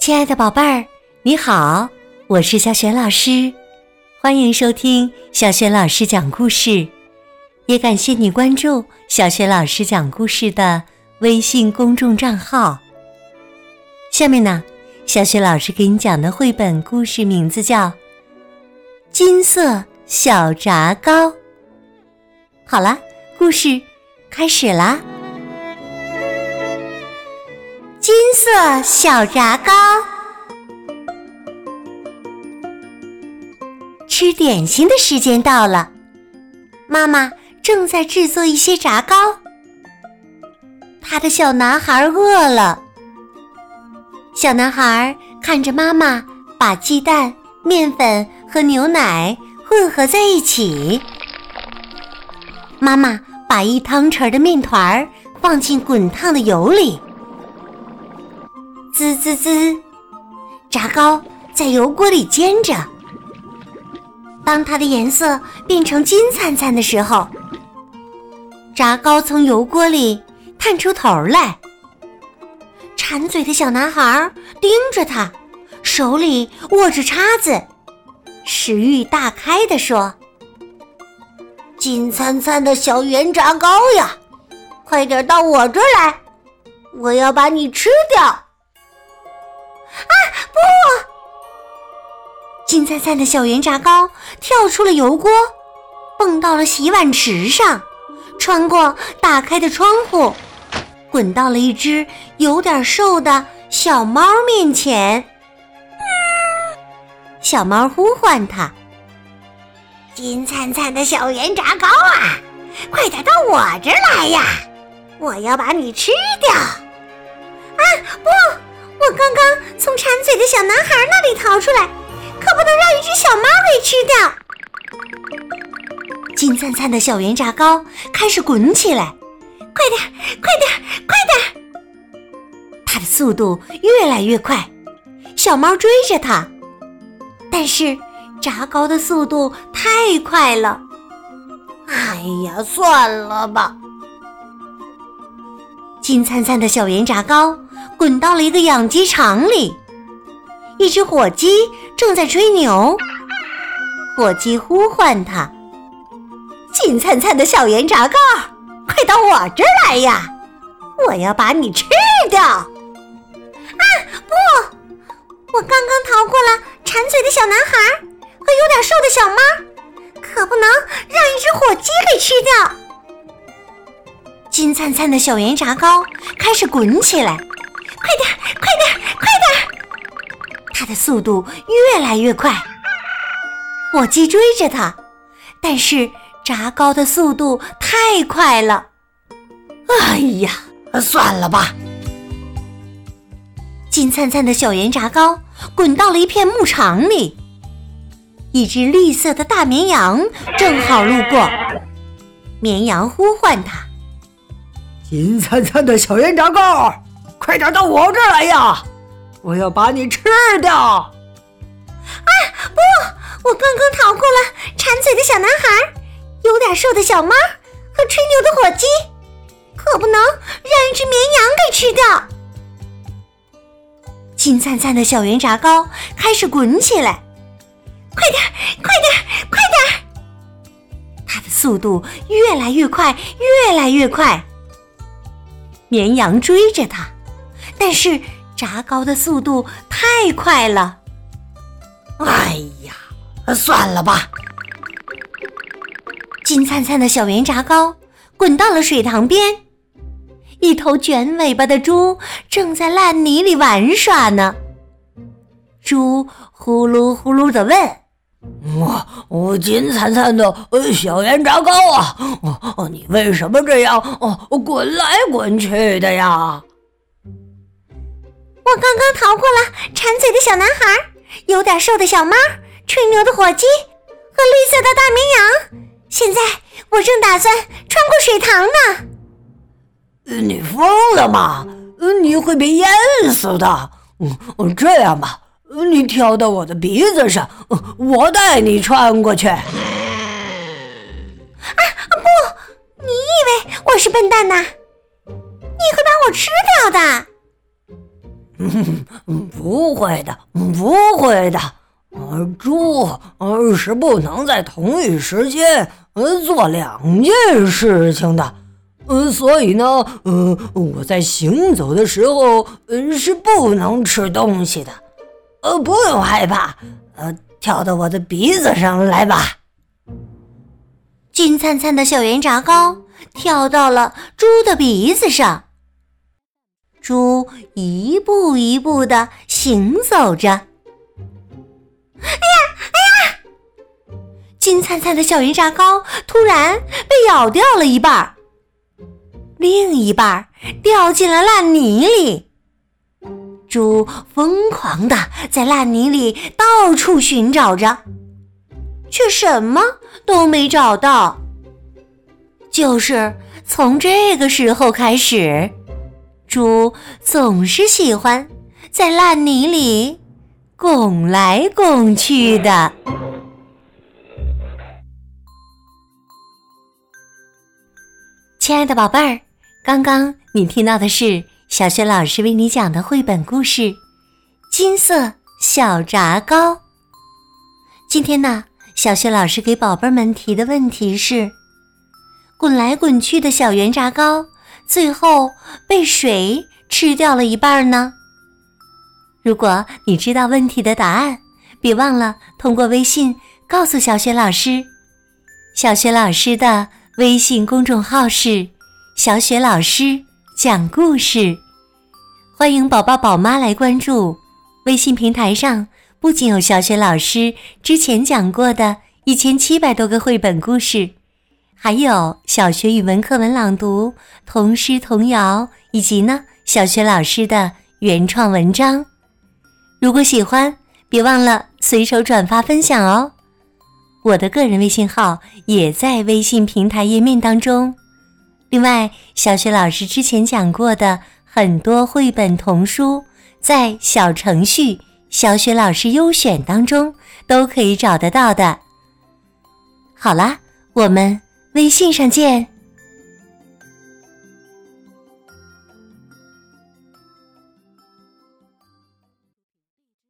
亲爱的宝贝儿，你好，我是小雪老师，欢迎收听小雪老师讲故事，也感谢你关注小雪老师讲故事的微信公众账号。下面呢，小雪老师给你讲的绘本故事名字叫《金色小炸糕》。好了，故事开始啦。色小炸糕，吃点心的时间到了。妈妈正在制作一些炸糕，他的小男孩饿了。小男孩看着妈妈把鸡蛋、面粉和牛奶混合在一起，妈妈把一汤匙的面团放进滚烫的油里。滋滋滋，炸糕在油锅里煎着。当它的颜色变成金灿灿的时候，炸糕从油锅里探出头来。馋嘴的小男孩盯着它，手里握着叉子，食欲大开地说：“金灿灿的小圆炸糕呀，快点到我这儿来，我要把你吃掉。”啊不！金灿灿的小圆炸糕跳出了油锅，蹦到了洗碗池上，穿过打开的窗户，滚到了一只有点瘦的小猫面前。小猫呼唤它：“金灿灿的小圆炸糕啊，快点到我这儿来呀！我要把你吃掉！”啊不！我刚刚从馋嘴的小男孩那里逃出来，可不能让一只小猫给吃掉。金灿灿的小圆炸糕开始滚起来，快点，快点，快点！它的速度越来越快，小猫追着它，但是炸糕的速度太快了。哎呀，算了吧！金灿灿的小圆炸糕。滚到了一个养鸡场里，一只火鸡正在吹牛。火鸡呼唤它：“金灿灿的小圆炸糕，快到我这儿来呀！我要把你吃掉！”啊，不！我刚刚逃过了馋嘴的小男孩和有点瘦的小猫，可不能让一只火鸡给吃掉。金灿灿的小圆炸糕开始滚起来。快点，快点，快点！它的速度越来越快，火鸡追着它，但是炸糕的速度太快了。哎呀，算了吧！金灿灿的小圆炸糕滚到了一片牧场里，一只绿色的大绵羊正好路过，绵羊呼唤它：“金灿灿的小圆炸糕。”快点到我这儿来呀！我要把你吃掉！啊，不！我刚刚逃过了馋嘴的小男孩、有点瘦的小猫和吹牛的火鸡，可不能让一只绵羊给吃掉。金灿灿的小圆炸糕开始滚起来，快点，快点，快点！它的速度越来越快，越来越快。绵羊追着它。但是炸糕的速度太快了，哎呀，算了吧！金灿灿的小圆炸糕滚到了水塘边，一头卷尾巴的猪正在烂泥里玩耍呢。猪呼噜呼噜的问：“我我金灿灿的小圆炸糕啊，哦，你为什么这样哦滚来滚去的呀？”我刚刚逃过了馋嘴的小男孩，有点瘦的小猫，吹牛的火鸡和绿色的大绵羊。现在我正打算穿过水塘呢。你疯了吗？你会被淹死的。嗯，这样吧，你跳到我的鼻子上，我带你穿过去。啊，不！你以为我是笨蛋呐？你会把我吃掉的。嗯不会的，不会的。呃，猪呃是不能在同一时间呃做两件事情的，呃，所以呢，呃，我在行走的。时候呃是不能吃东西的。呃，不用害怕，呃，跳到我的。鼻子上来吧。金灿灿的。小圆炸糕跳到了猪的。鼻子上，猪一步一步的行走着。哎呀，哎呀！金灿灿的小圆炸糕突然被咬掉了一半，另一半掉进了烂泥里。猪疯狂的在烂泥里到处寻找着，却什么都没找到。就是从这个时候开始，猪总是喜欢在烂泥里拱来拱去的。亲爱的宝贝儿，刚刚你听到的是。小雪老师为你讲的绘本故事《金色小炸糕》。今天呢，小雪老师给宝贝们提的问题是：滚来滚去的小圆炸糕，最后被谁吃掉了一半呢？如果你知道问题的答案，别忘了通过微信告诉小雪老师。小雪老师的微信公众号是“小雪老师”。讲故事，欢迎宝宝宝妈来关注。微信平台上不仅有小雪老师之前讲过的一千七百多个绘本故事，还有小学语文课文朗读、童诗童谣，以及呢小学老师的原创文章。如果喜欢，别忘了随手转发分享哦。我的个人微信号也在微信平台页面当中。另外，小雪老师之前讲过的很多绘本童书，在小程序“小雪老师优选”当中都可以找得到的。好啦，我们微信上见。